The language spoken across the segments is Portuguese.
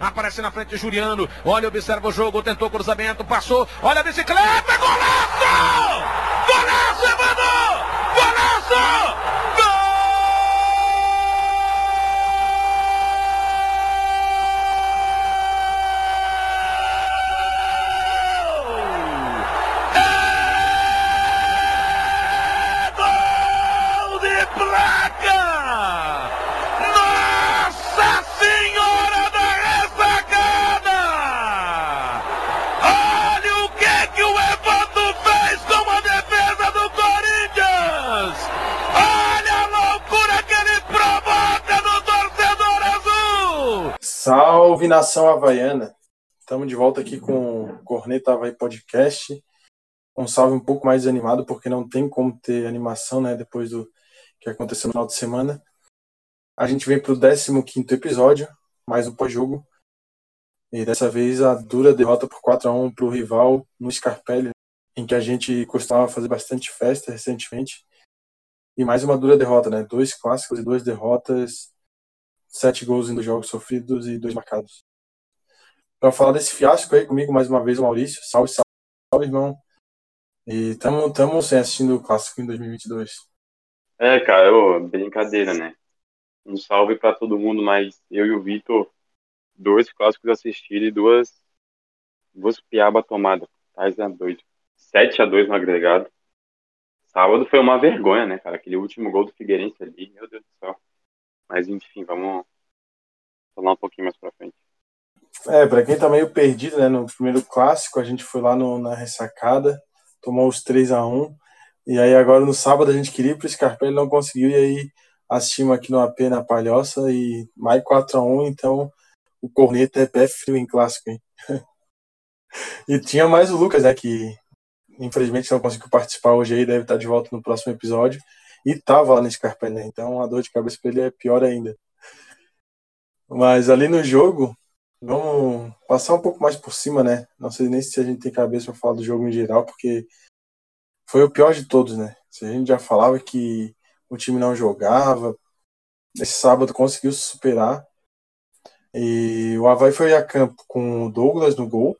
Aparece na frente Juliano. Olha, observa o jogo, tentou cruzamento, passou. Olha a bicicleta, golaço! Salve nação havaiana! Estamos de volta aqui com o Corneta Havaí Podcast. Um salve um pouco mais animado, porque não tem como ter animação, né? Depois do que aconteceu no final de semana. A gente vem para o 15 episódio, mais um pós-jogo. E dessa vez a dura derrota por 4 a 1 para o rival no Scarpelli, em que a gente costumava fazer bastante festa recentemente. E mais uma dura derrota, né? Dois clássicos e duas derrotas sete gols em dois jogos sofridos e dois marcados. Para falar desse fiasco aí comigo mais uma vez Maurício. Salve, salve, salve irmão. E estamos tamo, assistindo o clássico em 2022. É, cara, eu, brincadeira, né? Um salve para todo mundo, mas eu e o Vitor, dois clássicos assistidos e duas, duas piaba tomadas. Tá doido. 7 a 2 no agregado. Sábado foi uma vergonha, né, cara? Aquele último gol do Figueirense ali, meu Deus do céu. Mas enfim, vamos falar um pouquinho mais pra frente. É, pra quem tá meio perdido, né, no primeiro clássico, a gente foi lá no, na ressacada, tomou os 3 a 1 e aí agora no sábado a gente queria ir pro Scarpelli, não conseguiu, e aí assistimos aqui no AP na Palhoça e mais 4 a 1 então o Corneta é pé frio em clássico, hein? e tinha mais o Lucas, né, que infelizmente não conseguiu participar hoje aí, deve estar de volta no próximo episódio. E tava lá no Scarpa, né? Então a dor de cabeça para ele é pior ainda. Mas ali no jogo, vamos passar um pouco mais por cima, né? Não sei nem se a gente tem cabeça para falar do jogo em geral, porque foi o pior de todos, né? Se a gente já falava que o time não jogava, esse sábado conseguiu se superar. E o Havaí foi a campo com o Douglas no gol,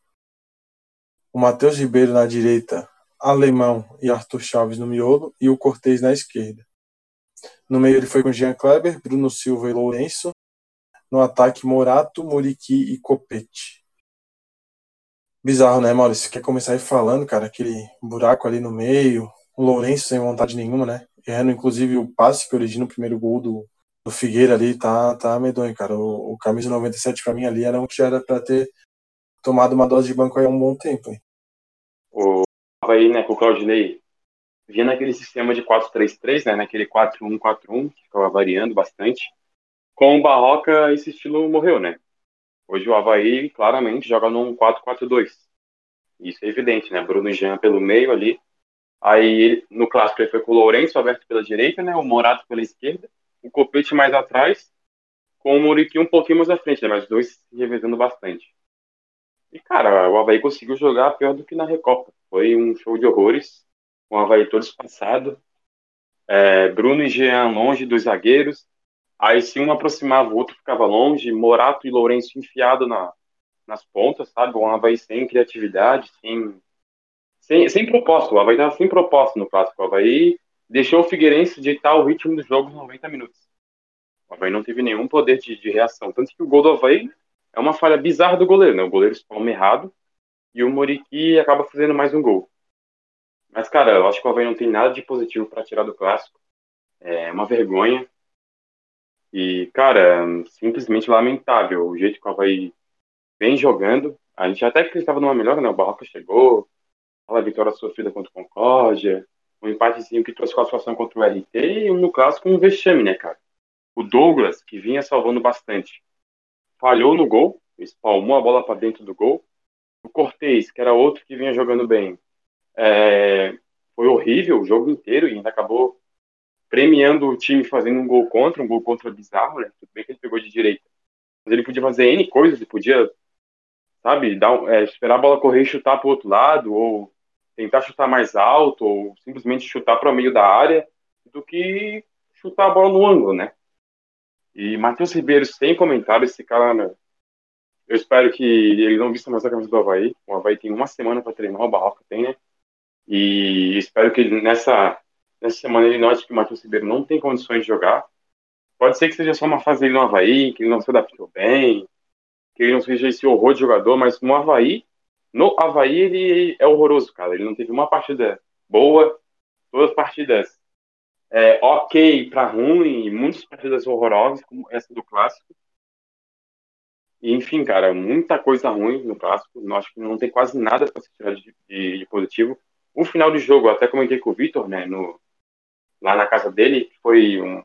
o Matheus Ribeiro na direita Alemão e Arthur Chaves no miolo e o Cortez na esquerda. No meio ele foi com Jean Kleber, Bruno Silva e Lourenço. No ataque, Morato, Muriqui e Copete. Bizarro, né, Maurício? Quer começar aí falando, cara, aquele buraco ali no meio, o Lourenço sem vontade nenhuma, né? Errando, inclusive, o passe que origina o primeiro gol do, do Figueira ali, tá, tá medonho, cara. O, o camisa 97 pra mim ali era um que já era pra ter tomado uma dose de banco aí há um bom tempo. Hein? O aí, né, com o Claudinei vinha naquele sistema de 4-3-3, né, naquele 4-1-4-1, que ficava variando bastante. Com o Barroca, esse estilo morreu, né? Hoje o Havaí claramente joga num 4-4-2. Isso é evidente, né? Bruno Jean pelo meio ali. Aí no clássico ele foi com o Lourenço aberto pela direita, né? O Morato pela esquerda, o Copete mais atrás, com o Muriqui um pouquinho mais à frente, né? Mas os dois se revezando bastante. E, cara, o Havaí conseguiu jogar pior do que na Recopa. Foi um show de horrores, com o Havaí todo espaçado. É, Bruno e Jean longe dos zagueiros. Aí, se um aproximava, o outro ficava longe. Morato e Lourenço enfiado na, nas pontas, sabe? O Havaí sem criatividade, sem, sem, sem propósito. O Havaí estava sem propósito no clássico. O Havaí deixou o Figueirense ditar o ritmo do jogo nos 90 minutos. O Havaí não teve nenhum poder de, de reação. Tanto que o gol do Havaí é uma falha bizarra do goleiro, né? O goleiro espalma errado e o Muriqui acaba fazendo mais um gol. Mas, cara, eu acho que o Havaí não tem nada de positivo para tirar do clássico. É uma vergonha. E, cara, simplesmente lamentável o jeito que o Havaí vem jogando. A gente até acreditava numa melhora, né? O Barroca chegou, a vitória sofrida contra o Concórdia, um empatezinho que trouxe classificação contra o RT e no clássico um vexame, né, cara? O Douglas, que vinha salvando bastante, falhou no gol, espalmou a bola para dentro do gol. O Cortez, que era outro que vinha jogando bem, é, foi horrível o jogo inteiro e ainda acabou premiando o time fazendo um gol contra, um gol contra bizarro, né? Tudo bem que ele pegou de direita. Mas ele podia fazer N coisas, ele podia, sabe, dar, é, esperar a bola correr e chutar para o outro lado, ou tentar chutar mais alto, ou simplesmente chutar para o meio da área, do que chutar a bola no ângulo, né? E Matheus Ribeiro, sem comentário, esse cara, né, Eu espero que ele não vista mais a camisa do Havaí. O Havaí tem uma semana para treinar, o Barroca tem, né? E espero que nessa, nessa semana ele note que o Matheus Ribeiro não tem condições de jogar. Pode ser que seja só uma fase dele no Havaí, que ele não se adaptou bem, que ele não seja esse horror de jogador, mas no Havaí, no Havaí ele é horroroso, cara. Ele não teve uma partida boa, todas as partidas é, ok para ruim, muitas partidas horrorosas, como essa do clássico. Enfim, cara, muita coisa ruim no clássico. Acho que não tem quase nada para se tirar de, de, de, positivo. O final de jogo, até comentei com o Vitor, né, no, lá na casa dele, foi um,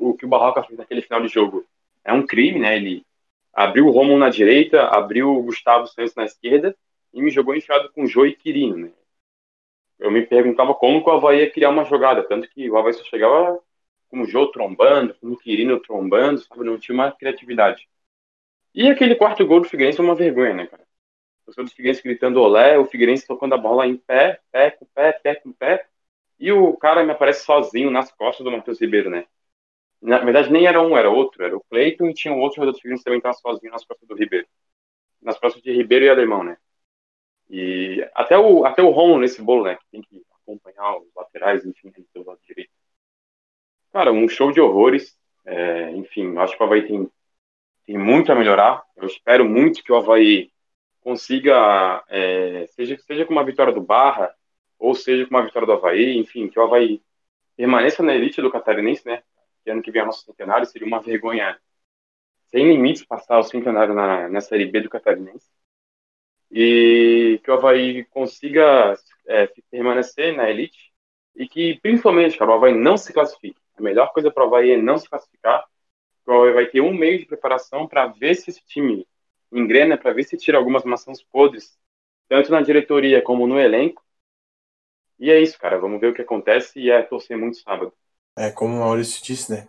o que o Barroca fez naquele final de jogo é um crime, né? Ele abriu o Romulo na direita, abriu o Gustavo Santos na esquerda e me jogou enfiado com Jô e Quirino, né? eu me perguntava como que o Havaí ia criar uma jogada, tanto que o Havaí só chegava com o Jô trombando, com o Quirino trombando, sabe? Não tinha uma criatividade. E aquele quarto gol do Figueirense é uma vergonha, né, cara? O senhor do Figueirense gritando olé, o Figueirense tocando a bola em pé, pé com pé, pé com pé, e o cara me aparece sozinho nas costas do Matheus Ribeiro, né? Na verdade, nem era um, era outro, era o Cleiton e tinha um outro jogador do Figueirense também que estava sozinho nas costas do Ribeiro. Nas costas de Ribeiro e Alemão, né? E até o, até o Romulo nesse bolo, né? Que tem que acompanhar os laterais, enfim, pelo lado direito. Cara, um show de horrores. É, enfim, acho que o Havaí tem, tem muito a melhorar. Eu espero muito que o Havaí consiga, é, seja, seja com uma vitória do Barra, ou seja com uma vitória do Havaí, enfim, que o Havaí permaneça na elite do catarinense, né? Que ano que vem é nosso centenário, seria uma vergonha sem limites passar o centenário na, na Série B do catarinense e que o Havaí consiga é, permanecer na elite e que, principalmente, cara, o Havaí não se classifique. A melhor coisa para o Havaí é não se classificar, vai ter um mês de preparação para ver se esse time engrena, para ver se tira algumas maçãs podres, tanto na diretoria como no elenco. E é isso, cara. Vamos ver o que acontece e é torcer muito sábado. É, como o Maurício disse, né?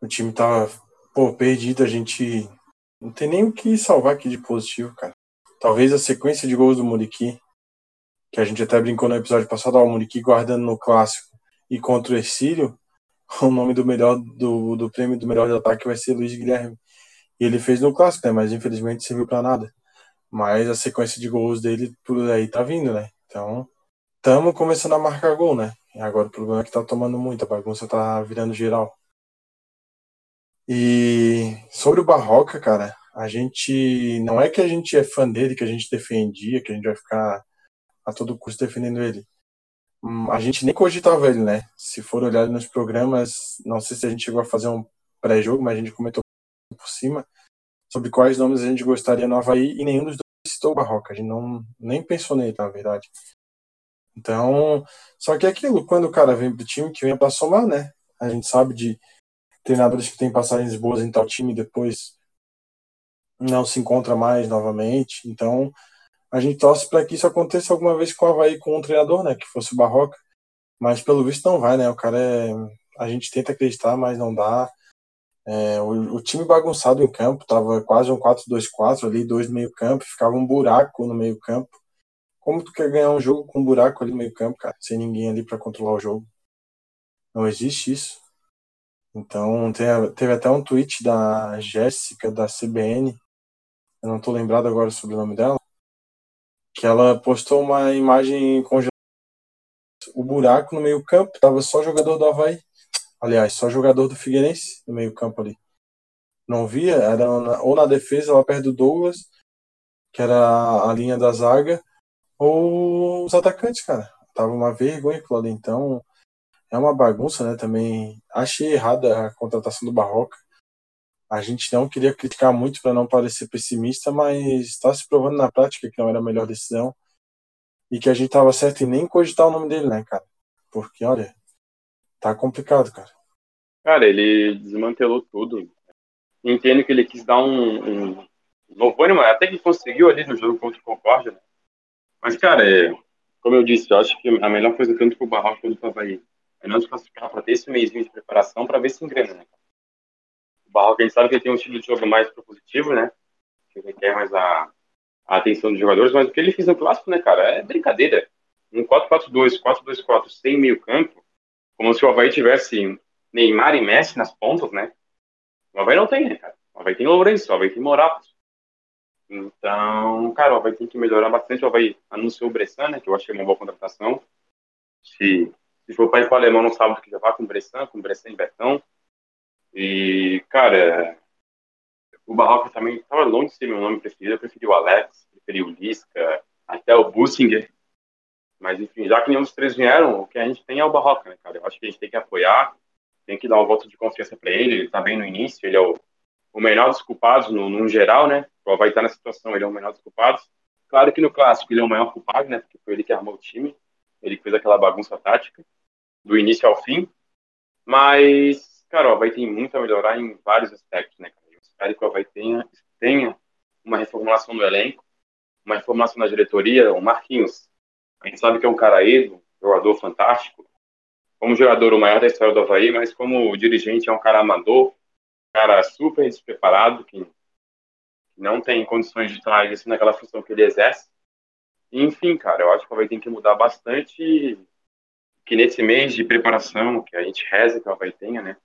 O time tava, pô, perdido, a gente não tem nem o que salvar aqui de positivo, cara. Talvez a sequência de gols do Muriqui, que a gente até brincou no episódio passado, ó, o Muriqui guardando no clássico e contra o Ercílio, o nome do melhor do, do prêmio do melhor de ataque vai ser Luiz Guilherme. E ele fez no clássico, né? Mas infelizmente serviu para nada. Mas a sequência de gols dele por aí tá vindo, né? Então, estamos começando a marcar gol, né? E agora o problema é que tá tomando muito, a bagunça tá virando geral. E sobre o Barroca, cara, a gente não é que a gente é fã dele, que a gente defendia, que a gente vai ficar a todo custo defendendo ele. A gente nem cogitava ele, né? Se for olhar nos programas, não sei se a gente chegou a fazer um pré-jogo, mas a gente comentou por cima sobre quais nomes a gente gostaria no Havaí e nenhum dos dois citou o Barroca. A gente não, nem pensou nele, na verdade. Então, só que é aquilo, quando o cara vem pro time que vem para somar, né? A gente sabe de treinadores que têm passagens boas em tal time depois não se encontra mais novamente. Então, a gente torce para que isso aconteça alguma vez com o Havaí com um treinador, né? Que fosse o Barroca. Mas pelo visto não vai, né? O cara é. A gente tenta acreditar, mas não dá. É, o, o, time bagunçado em campo, tava quase um 4-2-4 ali, dois no meio campo, ficava um buraco no meio campo. Como tu quer ganhar um jogo com um buraco ali no meio campo, cara, sem ninguém ali para controlar o jogo? Não existe isso. Então, teve até um tweet da Jéssica, da CBN, eu não tô lembrado agora sobre o nome dela, que ela postou uma imagem com o buraco no meio campo, tava só jogador do Havaí, aliás, só jogador do Figueirense no meio campo ali. Não via, era ou na defesa lá perto do Douglas, que era a linha da zaga, ou os atacantes, cara. Tava uma vergonha aquilo ali, então é uma bagunça, né, também. Achei errada a contratação do Barroca a gente não queria criticar muito para não parecer pessimista, mas está se provando na prática que não era a melhor decisão e que a gente estava certo em nem cogitar o nome dele, né, cara? Porque, olha, tá complicado, cara. Cara, ele desmantelou tudo. Entendo que ele quis dar um, um novo ânimo, até que conseguiu ali no jogo contra o Concórdia, né? Mas, cara, é, como eu disse, eu acho que a melhor coisa tanto pro Barroco quanto pro Havaí é não se classificar para ter esse mês de preparação para ver se engrena, né? O Barroca, a gente sabe que ele tem um estilo de jogo mais propositivo, né? Que requer mais a, a atenção dos jogadores, mas o que ele fez no clássico, né, cara, é brincadeira. Um 4-4-2, 4-2-4 sem meio campo, como se o Havaí tivesse Neymar e Messi nas pontas, né? O Havaí não tem, né, cara? O Havaí tem Lourenço, o Havaí tem Morato. Então, cara, o Havaí tem que melhorar bastante. O Havaí anunciou o Bressan, né, que eu achei uma boa contratação. Se, se for para ir para o alemão no sábado, que já vá com o Bressan, com o Bressan e Betão. E, cara, o Barroca também estava longe de ser meu nome preferido. Eu preferi o Alex, preferi o Lisca, até o Bussinger. Mas, enfim, já que nenhum dos três vieram, o que a gente tem é o Barroca, né, cara? Eu acho que a gente tem que apoiar, tem que dar um voto de confiança para ele. Ele está bem no início, ele é o, o menor dos culpados no, no geral, né? Vai estar na situação, ele é o menor dos culpados. Claro que no clássico ele é o maior culpado, né? Porque foi ele que armou o time, ele fez aquela bagunça tática, do início ao fim. Mas, cara, vai ter muito a melhorar em vários aspectos, né? Eu espero que o Havaí tenha, tenha uma reformulação do elenco, uma reformulação na diretoria. O Marquinhos, a gente sabe que é um cara ego, jogador fantástico. Como jogador, o maior da história do Havaí, mas como dirigente, é um cara amador, cara super despreparado, que não tem condições de estar naquela função que ele exerce. Enfim, cara, eu acho que o Havaí tem que mudar bastante que nesse mês de preparação, que a gente reza que o Havaí tenha, né?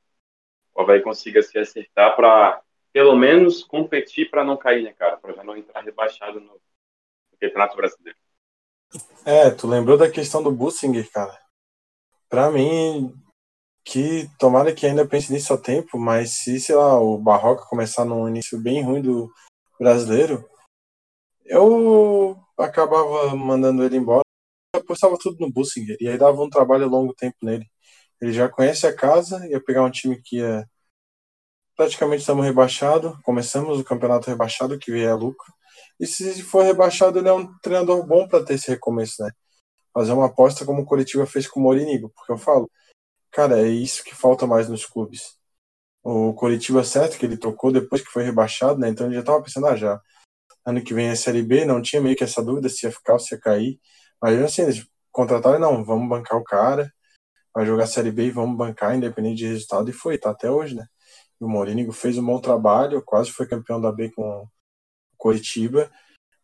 O Havaí consiga se acertar para, pelo menos, competir para não cair, né, cara? Para já não entrar rebaixado no, Campeonato Brasileiro. É, tu lembrou da questão do Bussinger, cara. Para mim, que tomara que ainda pense nisso a tempo, mas se, sei lá, o Barroca começar num início bem ruim do brasileiro, eu acabava mandando ele embora, apostava tudo no Bussinger, e aí dava um trabalho longo tempo nele. Ele já conhece a casa, ia pegar um time que é praticamente estamos rebaixado, começamos o campeonato rebaixado, que vier lucro, e se for rebaixado, ele é um treinador bom para ter esse recomeço, né? Fazer uma aposta como o Curitiba fez com o Morinigo, porque eu falo, Cara, é isso que falta mais nos clubes. O Coritiba, certo, que ele trocou depois que foi rebaixado, né? Então ele já tava pensando, ah, já ano que vem é Série B, não tinha meio que essa dúvida se ia ficar ou se ia cair. Mas assim, eles contrataram, não, vamos bancar o cara, vai jogar Série B e vamos bancar, independente de resultado, e foi, tá até hoje, né? E o Morínigo fez um bom trabalho, quase foi campeão da B com Coritiba,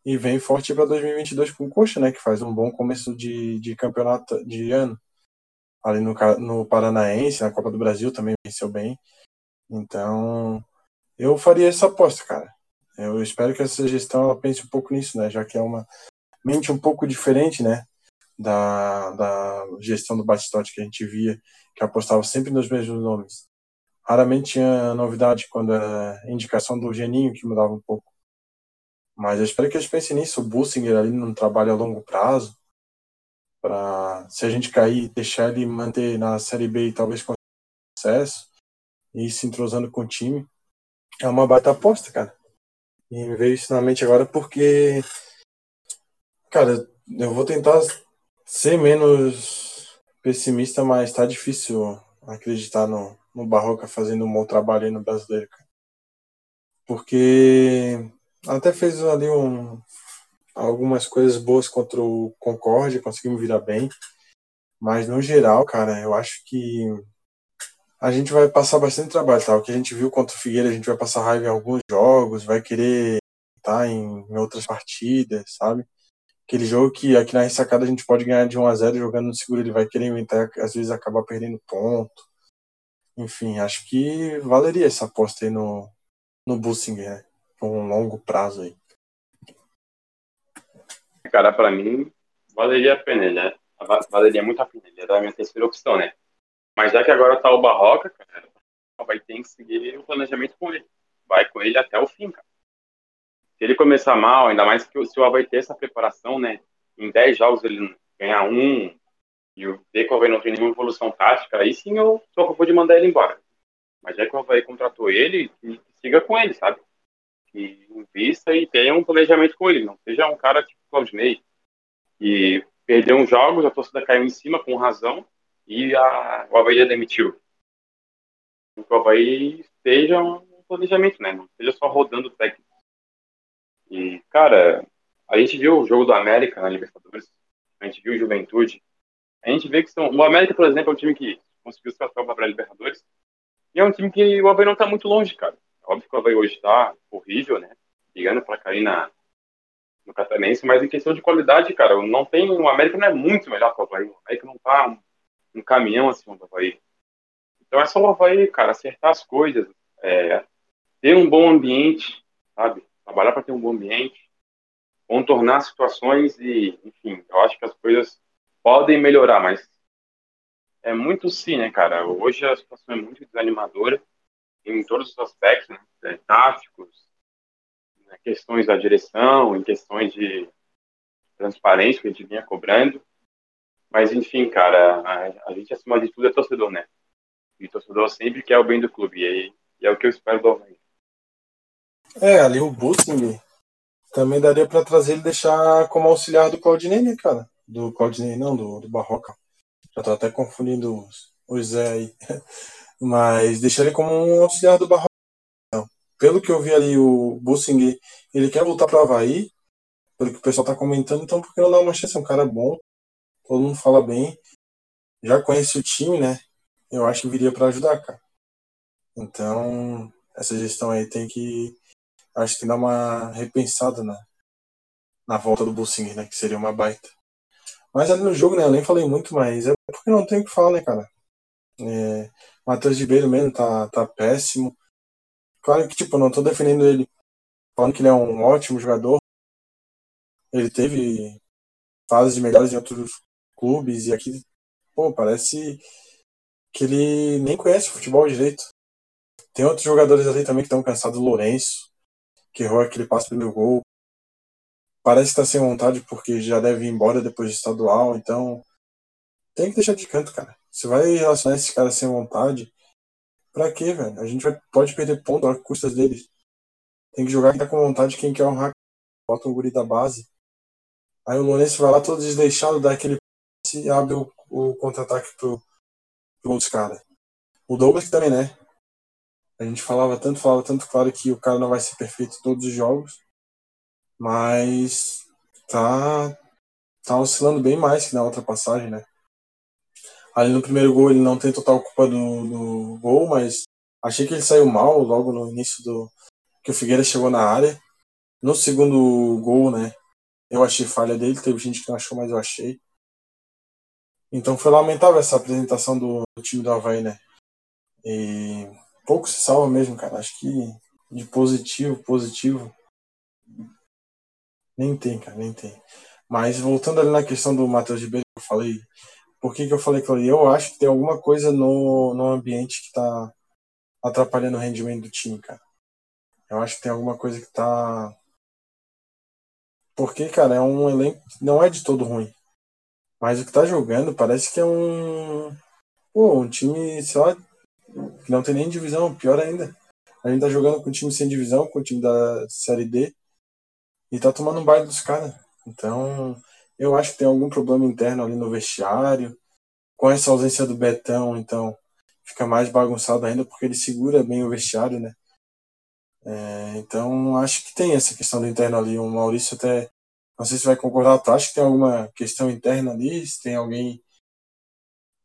e vem forte para 2022 com o Coxa, né? Que faz um bom começo de, de campeonato de ano ali no, no Paranaense, na Copa do Brasil também venceu bem. Então, eu faria essa aposta, cara. Eu espero que essa gestão ela pense um pouco nisso, né? Já que é uma mente um pouco diferente, né? Da, da gestão do Batistotti que a gente via, que apostava sempre nos mesmos nomes. Raramente tinha novidade quando era indicação do Geninho, que mudava um pouco. Mas eu espero que eles pensem nisso. O Bussinger ali num trabalho a longo prazo, para se a gente cair, deixar ele manter na Série B e talvez com sucesso e se entrosando com o time. É uma baita aposta, cara. E me veio isso na mente agora porque, cara, eu vou tentar ser menos pessimista, mas tá difícil acreditar no, no Barroca fazendo um bom trabalho aí no brasileiro, cara. Porque até fez ali um, algumas coisas boas contra o Concorde, conseguimos virar bem. Mas no geral, cara, eu acho que a gente vai passar bastante trabalho, tá? O que a gente viu contra o Figueira, a gente vai passar raiva em alguns jogos, vai querer estar tá, em, em outras partidas, sabe? Aquele jogo que aqui na ressacada a gente pode ganhar de 1 a 0 jogando no seguro, ele vai querer inventar, às vezes acabar perdendo ponto. Enfim, acho que valeria essa aposta aí no, no Bussinger, né? Por um longo prazo aí cara, para mim, valeria a pena, né? Valeria muito a pena. Ele era a minha terceira opção, né? Mas já que agora tá o Barroca, cara, vai ter que seguir o planejamento com ele. Vai com ele até o fim, cara. Se ele começar mal, ainda mais que o Silva vai ter essa preparação, né? Em 10 jogos ele ganhar um e o Deco não ter nenhuma evolução tática, aí sim eu sou a favor de mandar ele embora. Mas já que o Havaí contratou ele, que, que siga com ele, sabe? Que invista e tenha um planejamento com ele. Não seja um cara tipo Claudinei, e perdeu uns jogos, a torcida caiu em cima com razão e a, o Havaí demitiu. Que o Havaí esteja um planejamento, né? Não seja só rodando técnico. E, cara, a gente viu o jogo do América na Libertadores, a gente viu o Juventude, a gente vê que são. O América, por exemplo, é um time que conseguiu se classificar para a Libertadores, e é um time que o Havaí não está muito longe, cara. Óbvio que o Havaí hoje está horrível, né? Ligando para cair na, no Catarinense, mas em questão de qualidade, cara, não tem. O América não é muito melhor que o Havaí. O América não tá um, um caminhão assim do Havaí. Então é só o Havaí, cara, acertar as coisas, é, ter um bom ambiente, sabe? Trabalhar para ter um bom ambiente, contornar situações e, enfim, eu acho que as coisas podem melhorar, mas é muito sim, né, cara? Hoje a situação é muito desanimadora em todos os aspectos, né? Táticos, né? questões da direção, em questões de transparência que a gente vinha cobrando. Mas, enfim, cara, a, a gente, acima de tudo, é torcedor, né? E torcedor sempre quer o bem do clube. E, e é o que eu espero do Havaí. É, ali o Bussing também daria para trazer ele deixar como auxiliar do Claudinei, né, cara? Do Claudinei, não, do, do Barroca. Já tô até confundindo os, os Zé aí. Mas deixar ele como um auxiliar do Barroca. Pelo que eu vi ali, o Bussing, ele quer voltar para Havaí, pelo que o pessoal tá comentando, então por que não dar uma chance? É um cara bom, todo mundo fala bem, já conhece o time, né? Eu acho que viria para ajudar, cara. Então, essa gestão aí tem que. Acho que dar uma repensada na, na volta do Bussinger, né? Que seria uma baita. Mas ali no jogo, né? Eu nem falei muito, mas é porque não tem o que falar, né, cara? É, Matheus Ribeiro mesmo tá, tá péssimo. Claro que, tipo, não tô defendendo ele falando que ele é um ótimo jogador. Ele teve fases melhores em outros clubes e aqui, pô, parece que ele nem conhece o futebol direito. Tem outros jogadores ali também que estão cansados. O Lourenço, que errou aquele passe pelo gol. Parece que está sem vontade porque já deve ir embora depois do estadual. Então, tem que deixar de canto, cara. Você vai relacionar esses caras sem vontade. Pra quê, velho? A gente vai, pode perder ponto a custas deles. Tem que jogar quem tá com vontade, quem quer honrar. Bota um guri da base. Aí o Lourenço vai lá todo desleixado, dá aquele passe e abre o, o contra-ataque pro, pro outros caras. O Douglas também, né? A gente falava tanto, falava tanto, claro que o cara não vai ser perfeito em todos os jogos, mas tá, tá oscilando bem mais que na outra passagem, né? Ali no primeiro gol ele não tem total culpa do, do gol, mas achei que ele saiu mal logo no início do que o Figueira chegou na área. No segundo gol, né? Eu achei falha dele, teve gente que não achou, mas eu achei. Então foi lamentável essa apresentação do, do time do Havaí, né? E pouco se salva mesmo, cara. Acho que de positivo, positivo. Nem tem, cara, nem tem. Mas voltando ali na questão do Matheus Ribeiro, eu falei. Por que, que eu falei que eu acho que tem alguma coisa no, no ambiente que tá atrapalhando o rendimento do time, cara. Eu acho que tem alguma coisa que tá. Porque, cara, é um elenco. Não é de todo ruim. Mas o que tá jogando parece que é um. Pô, um time, sei lá, que não tem nem divisão, pior ainda. A gente tá jogando com o time sem divisão, com o time da Série D, e tá tomando um baile dos caras. Então, eu acho que tem algum problema interno ali no vestiário. Com essa ausência do Betão, então, fica mais bagunçado ainda, porque ele segura bem o vestiário, né? É, então, acho que tem essa questão do interno ali. O Maurício até, não sei se vai concordar, tu acha que tem alguma questão interna ali? Se tem alguém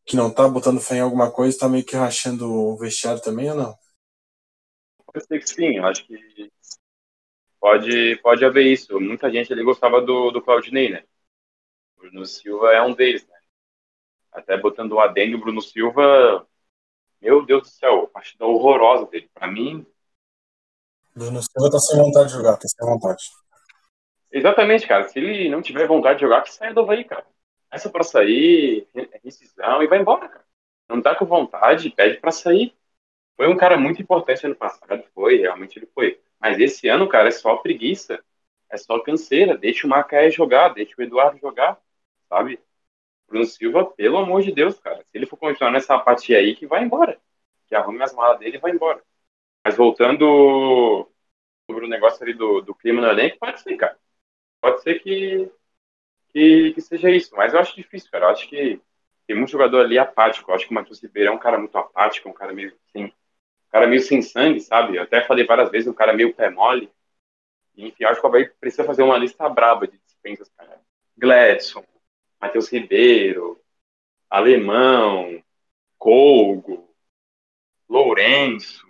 que não tá botando fé em alguma coisa, tá meio que rachando o vestiário também ou não? Pode ser que sim, eu acho que pode, pode haver isso. Muita gente ali gostava do, do Claudinei, né? O Bruno Silva é um deles, né? Até botando o adendo, o Bruno Silva, meu Deus do céu, partida horrorosa dele. Pra mim. Bruno Silva tá sem vontade de jogar, tá sem vontade. Exatamente, cara. Se ele não tiver vontade de jogar, que saia do Havaí, cara essa para sair, rescisão e vai embora, cara. Não tá com vontade, pede para sair. Foi um cara muito importante ano passado, foi, realmente ele foi. Mas esse ano, cara, é só preguiça, é só canseira. Deixa o Macaé jogar, deixa o Eduardo jogar, sabe? Bruno Silva, pelo amor de Deus, cara. Se ele for continuar nessa apatia aí, que vai embora. Que arrume as malas dele e vai embora. Mas voltando sobre o negócio ali do, do clima no elenco, pode ser, cara. Pode ser que que, que seja isso. Mas eu acho difícil, cara. Eu acho que tem muito jogador ali apático. Eu acho que o Matheus Ribeiro é um cara muito apático, um cara meio assim, um cara meio sem sangue, sabe? Eu até falei várias vezes, um cara meio pé mole. Enfim, eu acho que o Havaí precisa fazer uma lista braba de dispensas, cara. Gladson, Matheus Ribeiro, Alemão, Colgo, Lourenço,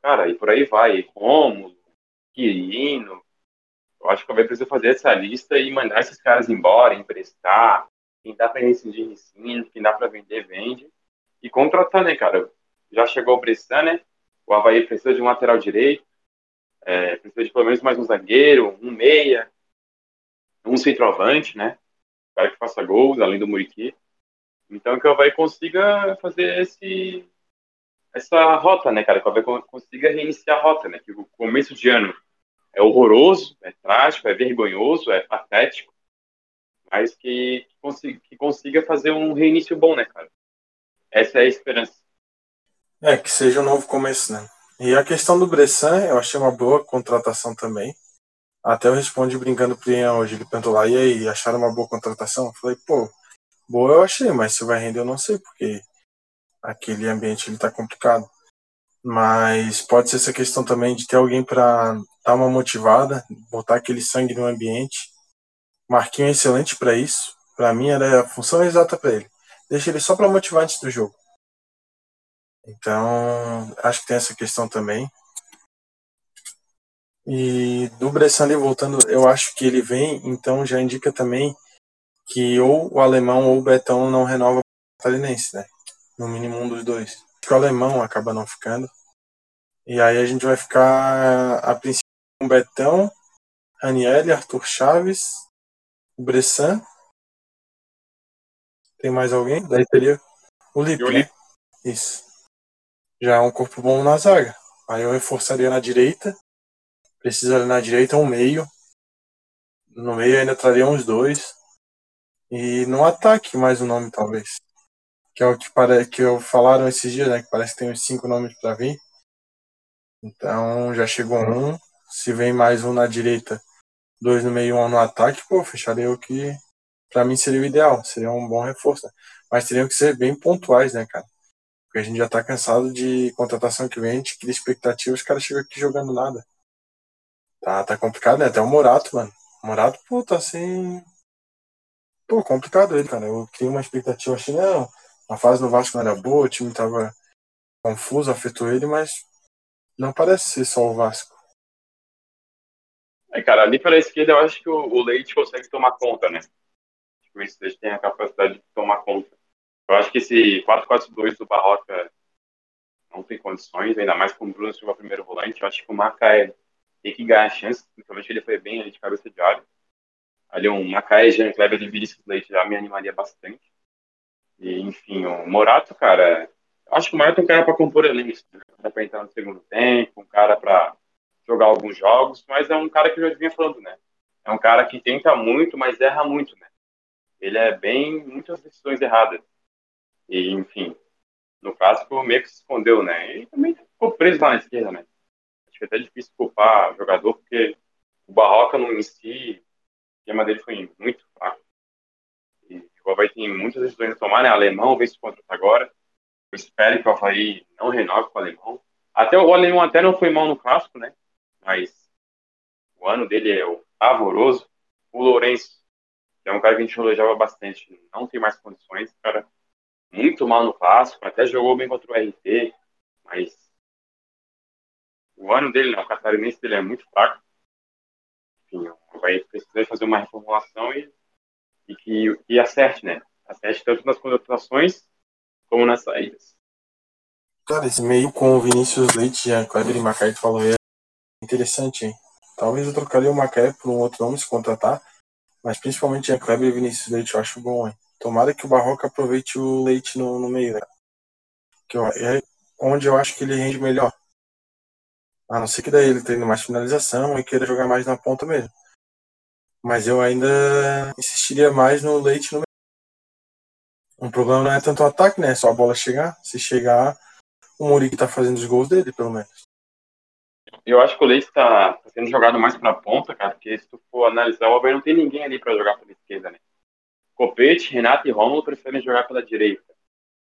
cara, e por aí vai. Rômulo, Quirino, eu acho que o precisa fazer essa lista e mandar esses caras embora, emprestar, quem dá para rescindir, rescinde, quem dá para vender, vende. E contratar, né, cara? Já chegou o Bressan, né? O Havaí precisa de um lateral direito. É, precisa de pelo menos mais um zagueiro, um meia, um centroavante, né? Um cara que faça gols, além do Muriqui. Então que o Havaí consiga fazer esse, essa rota, né, cara? Que o Havaí consiga reiniciar a rota, né? Que o começo de ano é horroroso, é trágico, é vergonhoso, é patético, mas que, que, consiga, que consiga fazer um reinício bom, né, cara? Essa é a esperança. É, que seja um novo começo, né? E a questão do Bressan, eu achei uma boa contratação também. Até eu respondi brincando pro Ian hoje, ele perguntou lá, e aí, acharam uma boa contratação? Eu falei, pô, boa eu achei, mas se vai render eu não sei, porque aquele ambiente ele tá complicado. Mas pode ser essa questão também de ter alguém para dar uma motivada, botar aquele sangue no ambiente. Marquinhos é excelente para isso. Para mim era a função exata para ele. Deixa ele só para motivar antes do jogo. Então, acho que tem essa questão também. E do Bressan voltando, eu acho que ele vem, então já indica também que ou o alemão ou o Betão não renova o catarinense, né? No mínimo um dos dois. Que o alemão acaba não ficando. E aí a gente vai ficar a princípio com Betão, Raniel, Arthur Chaves, Bressan. Tem mais alguém? Daí teria o Lipe. Né? Isso. Já é um corpo bom na zaga. Aí eu reforçaria na direita Precisa ali na direita um meio. No meio ainda traria uns dois. E no ataque mais um nome, talvez. Que é o que, pare... que eu falaram esses dias, né? Que parece que tem uns cinco nomes para vir. Então já chegou um. Se vem mais um na direita, dois no meio um no ataque, pô, fecharia o que para mim seria o ideal. Seria um bom reforço. Né? Mas teriam que ser bem pontuais, né, cara? Porque a gente já tá cansado de contratação que vem, a gente cria expectativa, os caras chegam aqui jogando nada. Tá, tá complicado, né? Até o Morato, mano. O Morato, pô, tá assim. Pô, complicado ele, cara. Eu criei uma expectativa, achei, não. A fase no Vasco não era boa, o time tava confuso, afetou ele, mas não parece ser só o Vasco. É, cara, ali pela esquerda eu acho que o, Leite consegue tomar conta, né? O Leite tem a capacidade de tomar conta. Eu acho que esse 4-4-2 do Barroca não tem condições, ainda mais com o Bruno Silva primeiro volante. Eu acho que o Macaé tem que ganhar chance, principalmente ele foi bem ali de cabeça de área. Ali um Macaé, Jean Kleber e Vinícius Leite já me animaria bastante. E, enfim, o Morato, cara, acho que o Morato é um cara para compor elenco, né? dá para entrar no segundo tempo, um cara para jogar alguns jogos, mas é um cara que eu já vinha falando, né? É um cara que tenta muito, mas erra muito, né? Ele é bem muitas decisões erradas. E, enfim, no clássico meio que se escondeu, né? E também ficou preso lá na esquerda, né? acho que é até difícil culpar o jogador, porque o Barroca no em si, o esquema dele foi muito fraco. O Havaí tem muitas decisões a tomar, né? Alemão vê se contra agora. Eu espero que o Havaí não renove com o Alemão. Até o Alemão até não foi mal no clássico, né? Mas o ano dele é pavoroso. O Lourenço, que é um cara que a gente elogiava bastante, não tem mais condições, cara. Muito mal no clássico, até jogou bem contra o RT, mas o ano dele, né, o catarinense dele é muito fraco. Enfim, vai precisar fazer uma reformulação e, e que e acerte, né? Acerte tanto nas contratações como nas saídas. Cara, esse meio com o Vinícius Leite, a Kleber e Macaé falou é interessante, hein? Talvez eu trocaria o Macaé por um outro nome se contratar, mas principalmente a Kleber e Vinícius Leite eu acho bom, hein? Tomara que o Barroca aproveite o Leite no, no meio, né? Que é onde eu acho que ele rende melhor. A não ser que daí ele tenha mais finalização e queira jogar mais na ponta mesmo. Mas eu ainda insistiria mais no Leite no Um problema não é tanto o ataque, né? É só a bola chegar. Se chegar, o Muriqui tá fazendo os gols dele, pelo menos. Eu acho que o Leite tá, tá sendo jogado mais pra ponta, cara, porque se tu for analisar, o Alves não tem ninguém ali pra jogar pela esquerda, né? Copete, Renato e Romulo preferem jogar pela direita.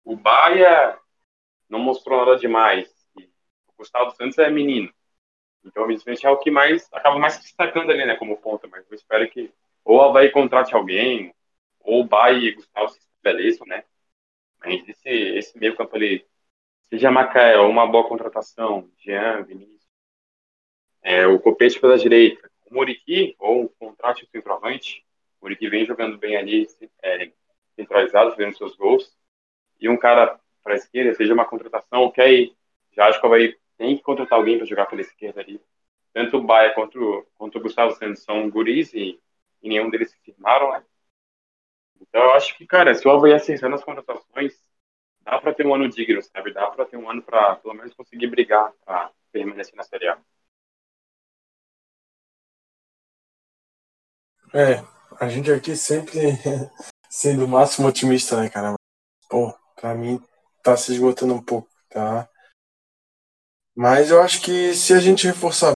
O Baia não mostrou nada demais. O Gustavo Santos é menino. Então, evidentemente, é o que mais acaba mais destacando ali, né, como ponta. Mas eu espero que ou o Havaí contrate alguém, ou o Bay e Gustavo se estabeleçam, né? Mas esse, esse meio campo ali, seja Macaé uma boa contratação, Jean, Vinícius, é, o Copete pela direita, o Muriqui, ou um contrato centroavante, o Muriqui vem jogando bem ali, é, centralizado, fazendo seus gols, e um cara para a esquerda, seja uma contratação, ok, já acho que o Havaí tem que contratar alguém para jogar pela esquerda ali. tanto o Baia quanto, quanto o Gustavo Santos são guris e, e nenhum deles se firmaram, né? Então eu acho que, cara, se o Havaí acertando as contratações, dá para ter um ano digno, sabe? Dá para ter um ano para pelo menos conseguir brigar para permanecer na Série A. É, a gente aqui sempre sendo o máximo otimista, né, cara? Pô, pra mim tá se esgotando um pouco, tá? Mas eu acho que se a gente reforçar,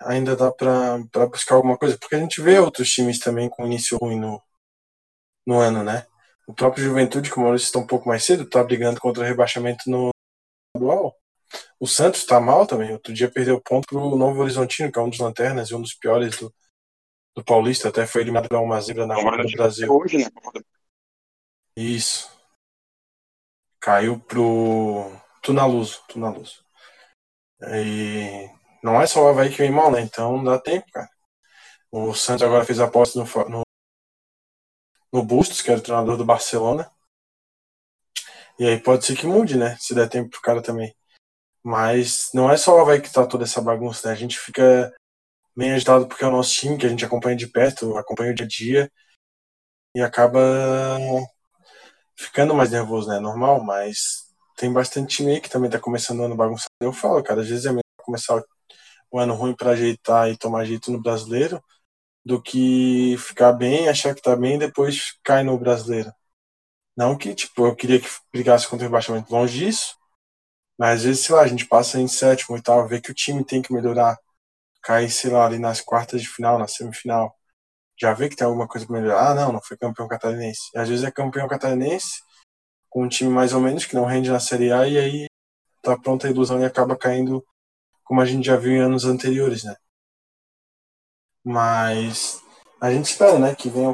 ainda dá pra buscar alguma coisa, porque a gente vê outros times também com início ruim no, no ano, né? O próprio Juventude, que o Maurício está um pouco mais cedo, tá brigando contra o rebaixamento no estadual. O Santos tá mal também. Outro dia perdeu ponto pro Novo Horizontino, que é um dos lanternas e um dos piores do, do Paulista, até foi eliminado para uma zebra na Copa do Brasil. Hoje, né? Isso. Caiu pro Tunaluso, Tunaluso. E não é só o Havaí que vem mal, né? Então dá tempo, cara. O Santos agora fez aposta no, no, no Bustos, que era o treinador do Barcelona. E aí pode ser que mude, né? Se der tempo pro cara também. Mas não é só o Havaí que tá toda essa bagunça, né? A gente fica bem agitado porque é o nosso time, que a gente acompanha de perto, acompanha o dia a dia. E acaba ficando mais nervoso, né? Normal, mas tem bastante time aí que também tá começando o ano bagunçado. Eu falo, cara, às vezes é melhor começar o ano ruim para ajeitar e tomar jeito no brasileiro do que ficar bem, achar que tá bem e depois cai no brasileiro. Não que, tipo, eu queria que brigasse contra o rebaixamento longe disso, mas às vezes, sei lá, a gente passa em sétimo e tal, vê que o time tem que melhorar, cai, sei lá, ali nas quartas de final, na semifinal já vê que tem alguma coisa para melhorar. Ah, não, não foi campeão catarinense. E às vezes é campeão catarinense com um time mais ou menos que não rende na Série A e aí tá pronta a ilusão e acaba caindo como a gente já viu em anos anteriores, né? Mas a gente espera, né, que venham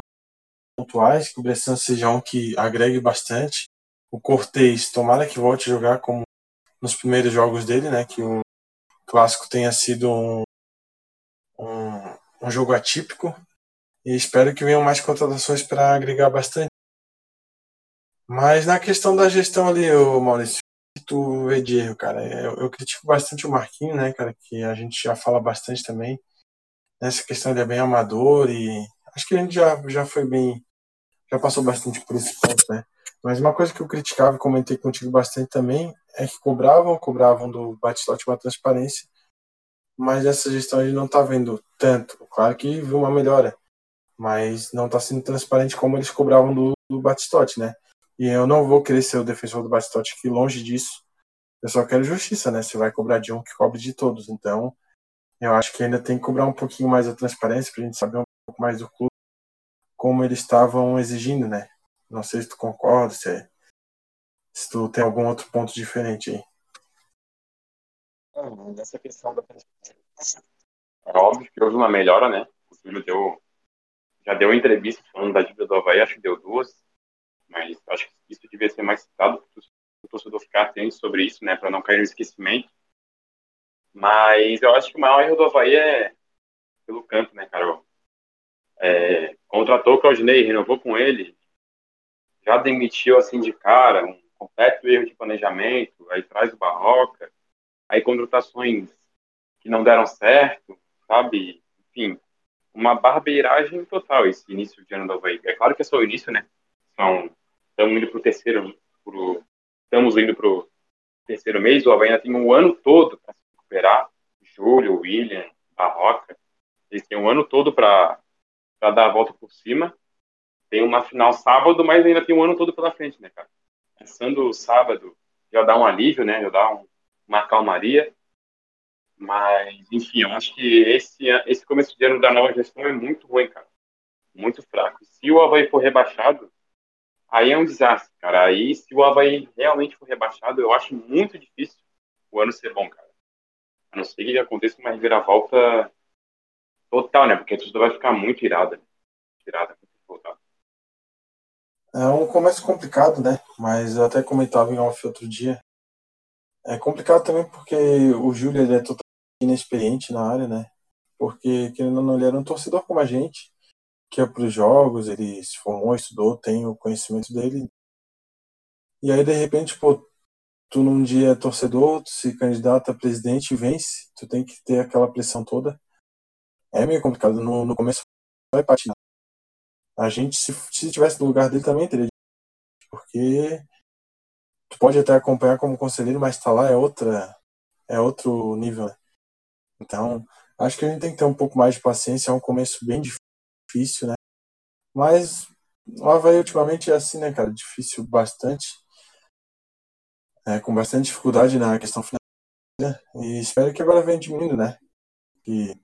pontuais, que o Bressan seja um que agregue bastante. O Cortez, tomara que volte a jogar como nos primeiros jogos dele, né, que o clássico tenha sido um, um, um jogo atípico, e espero que venham mais contratações para agregar bastante. Mas na questão da gestão ali, o Maurício, tu vê de erro, cara, eu, eu, critico bastante o Marquinho, né, cara, que a gente já fala bastante também. Nessa questão ele é bem amador e acho que a gente já, já foi bem, já passou bastante por esse ponto, né. Mas uma coisa que eu criticava e comentei contigo bastante também é que cobravam, cobravam do Batistote uma transparência, mas essa gestão gente não está vendo tanto. Claro que viu uma melhora, mas não está sendo transparente como eles cobravam do, do Batistote, né? E eu não vou querer ser o defensor do Batistote aqui, longe disso. Eu só quero justiça, né? Você vai cobrar de um que cobre de todos. Então, eu acho que ainda tem que cobrar um pouquinho mais a transparência para a gente saber um pouco mais do clube, como eles estavam exigindo, né? Não sei se tu concorda, se, é, se tu tem algum outro ponto diferente aí. nessa questão da transparência, é óbvio que houve uma melhora, né? O Júlio deu já deu entrevista falando da dívida do Havaí, acho que deu duas, mas acho que isso devia ser mais citado, para o torcedor ficar atento sobre isso, né, para não cair no esquecimento. Mas eu acho que o maior erro do Havaí é pelo canto, né, Carol? É, contratou o Claudinei, renovou com ele, já demitiu assim de cara, um completo erro de planejamento, aí traz o Barroca, aí contratações que não deram certo, sabe? Enfim, uma barbeiragem total esse início de ano do Havaí. É claro que é só o início, né? São, estamos indo para o terceiro, pro, estamos indo para o terceiro mês, o Havaí ainda tem um ano todo para se recuperar. Júlio, William, Barroca, eles têm um ano todo para dar a volta por cima. Tem uma final sábado, mas ainda tem um ano todo pela frente, né, cara? Começando o sábado, já dá um alívio, né? Já dá um, uma calmaria. Mas, enfim, eu acho que esse, esse começo de ano da nova gestão é muito ruim, cara. Muito fraco. Se o Havaí for rebaixado, aí é um desastre, cara. Aí, se o Havaí realmente for rebaixado, eu acho muito difícil o ano ser bom, cara. A não ser que aconteça uma reviravolta total, né? Porque a torcida vai ficar muito irada. Irada, muito revoltada. É um começo complicado, né? Mas eu até comentava em off outro dia. É complicado também porque o Júlio é totalmente inexperiente na área, né? Porque, querendo ou não, ele era um torcedor como a gente, que ia para os jogos, ele se formou, estudou, tem o conhecimento dele. E aí, de repente, pô, tu num dia é torcedor, tu se candidata a presidente e vence, tu tem que ter aquela pressão toda. É meio complicado. No, no começo vai patinar. A gente, se, se tivesse no lugar dele, também teria. Porque tu pode até acompanhar como conselheiro, mas tá lá é outra. É outro nível, né? Então, acho que a gente tem que ter um pouco mais de paciência. É um começo bem difícil, né? Mas o Havaí ultimamente é assim, né, cara? Difícil bastante é, com bastante dificuldade na questão financeira e espero que agora venha diminuindo, né? Que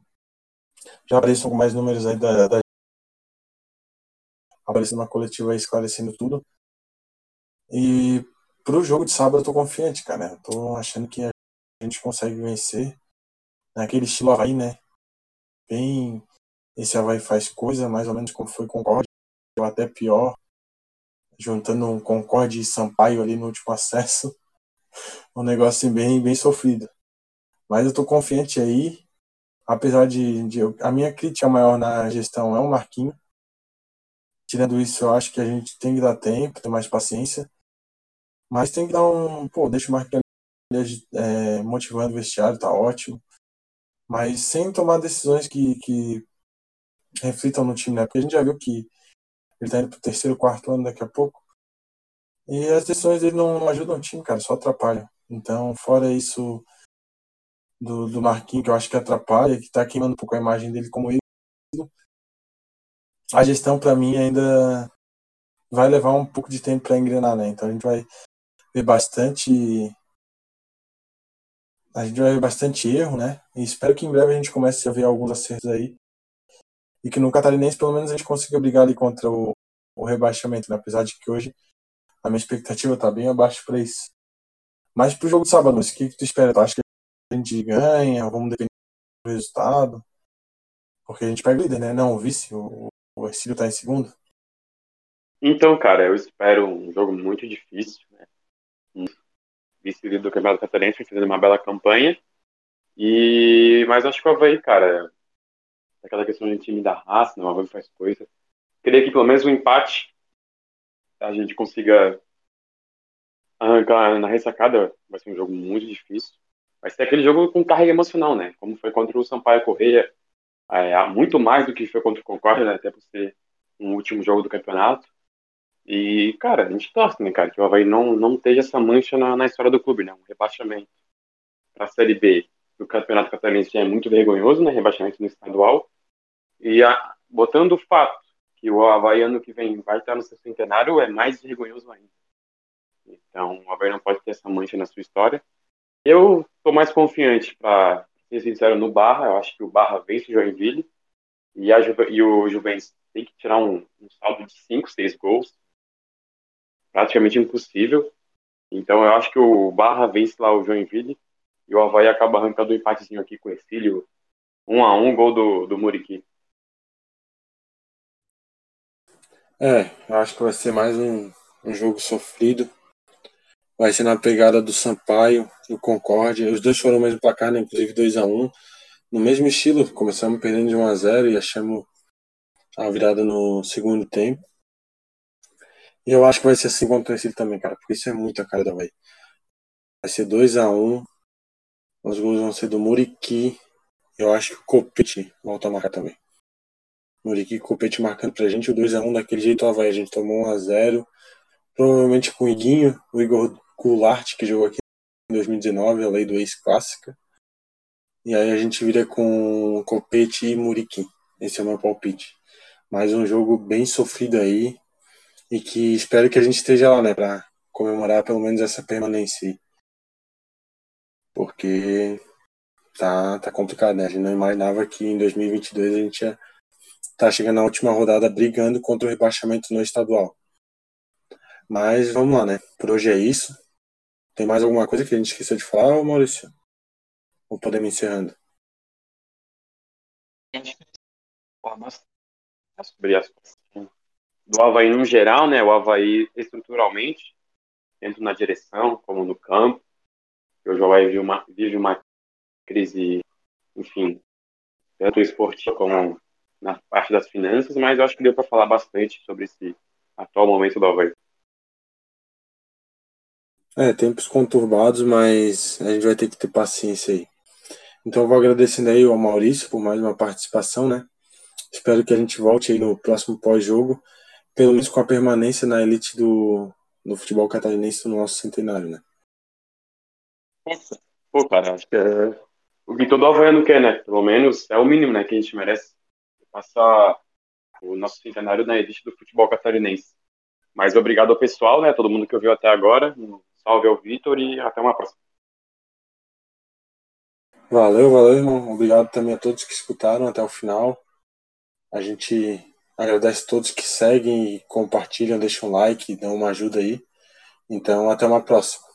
já apareçam mais números aí da, da aparecendo na coletiva esclarecendo tudo. E pro jogo de sábado eu tô confiante, cara. Eu tô achando que a gente consegue vencer naquele estilo Havaí, né? Bem, esse Havaí faz coisa mais ou menos como foi Concorde, ou até pior, juntando um Concorde e Sampaio ali no último acesso um negócio bem, bem sofrido. Mas eu tô confiante aí, apesar de, de, a minha crítica maior na gestão é o Marquinho. Tirando isso, eu acho que a gente tem que dar tempo, ter mais paciência. Mas tem que dar um, pô, deixa o Marquinho é, motivando o vestiário, tá ótimo. Mas sem tomar decisões que, que reflitam no time, né? Porque a gente já viu que ele tá indo pro terceiro, quarto ano daqui a pouco. E as decisões dele não, não ajudam o time, cara, só atrapalham. Então, fora isso do, do Marquinhos, que eu acho que atrapalha, que tá queimando um pouco a imagem dele como ele, a gestão, para mim, ainda vai levar um pouco de tempo para engrenar, né? Então a gente vai ver bastante. A gente vai ver bastante erro, né? E espero que em breve a gente comece a ver alguns acertos aí. E que no Catarinense, pelo menos, a gente consiga brigar ali contra o, o rebaixamento, né? Apesar de que hoje a minha expectativa tá bem abaixo para isso. Mas pro jogo de sábado, o que, que tu espera? Tu acha que a gente ganha? Vamos depender do resultado? Porque a gente pega o líder, né? Não, o vice, o, o Ercílio tá em segundo. Então, cara, eu espero um jogo muito difícil, né? Um vice-líder do Campeonato Catarinense fazendo uma bela campanha. E... Mas acho que o Havaí, cara, aquela questão de time da raça, não, o Havaí faz coisa. Queria que pelo menos um empate a gente consiga arrancar na ressacada, vai ser um jogo muito difícil. Vai ser aquele jogo com carga emocional, né? Como foi contra o Sampaio Correia, é, muito mais do que foi contra o Concórdia, né? Até por ser um último jogo do campeonato. E, cara, a gente torce, né, cara, que o Havaí não, não esteja essa mancha na, na história do clube, né? Um rebaixamento para a Série B do Campeonato Catarinense é muito vergonhoso, né? Rebaixamento no estadual. E a, botando o fato que o Havaí ano que vem vai estar no seu centenário é mais vergonhoso ainda. Então, o Havaí não pode ter essa mancha na sua história. Eu estou mais confiante, para ser sincero, no Barra. Eu acho que o Barra vence o Joinville e, a e o Juventus tem que tirar um, um saldo de 5, 6 gols. Praticamente impossível. Então, eu acho que o Barra vence lá o Joinville e o Havaí acaba arrancando um empatezinho aqui com o Ercílio. 1 um a 1 um, gol do, do Muriqui. É, eu acho que vai ser mais um, um jogo sofrido. Vai ser na pegada do Sampaio e o Concórdia. Os dois foram o mesmo placar, né? inclusive 2 a 1 um. No mesmo estilo, começamos perdendo de 1 a 0 e achamos a virada no segundo tempo. E eu acho que vai ser assim contra esse também, cara, porque isso é muito a cara da Havaí. Vai ser 2 a 1 um. Os gols vão ser do Muriqui. Eu acho que o Copete volta a marcar também. Muriqui Copete marcando pra gente o 2x1 daquele jeito Havaí. A gente tomou 1x0. Provavelmente com o Iguinho, o Igor Goulart, que jogou aqui em 2019, a lei do ex-clássica. E aí a gente vira com Copete e Muriqui. Esse é o meu palpite. Mais um jogo bem sofrido aí. E que espero que a gente esteja lá, né? Pra comemorar pelo menos essa permanência. Porque tá, tá complicado, né? A gente não imaginava que em 2022 a gente ia está chegando na última rodada brigando contra o rebaixamento no estadual. Mas vamos lá, né? Por hoje é isso. Tem mais alguma coisa que a gente esqueceu de falar, Maurício? Ou podemos encerrando? sobre as do Havaí no geral, né? O Havaí estruturalmente, tanto na direção como no campo. Hoje o Havaí vive uma, vive uma crise, enfim, tanto esportiva como na parte das finanças, mas eu acho que deu para falar bastante sobre esse atual momento do Havaí. É, tempos conturbados, mas a gente vai ter que ter paciência aí. Então eu vou agradecendo aí ao Maurício por mais uma participação, né? Espero que a gente volte aí no próximo pós-jogo, pelo menos com a permanência na elite do, do futebol catarinense no nosso centenário, né? Pô, cara, acho que é... o que todo Havaiano quer, né? Pelo menos é o mínimo, né, que a gente merece. Passar o nosso centenário na elite do futebol catarinense. Mas obrigado ao pessoal, né? Todo mundo que ouviu até agora. Um salve ao Vitor e até uma próxima. Valeu, valeu, irmão. Obrigado também a todos que escutaram até o final. A gente agradece a todos que seguem e compartilham, deixam um like, dão uma ajuda aí. Então, até uma próxima.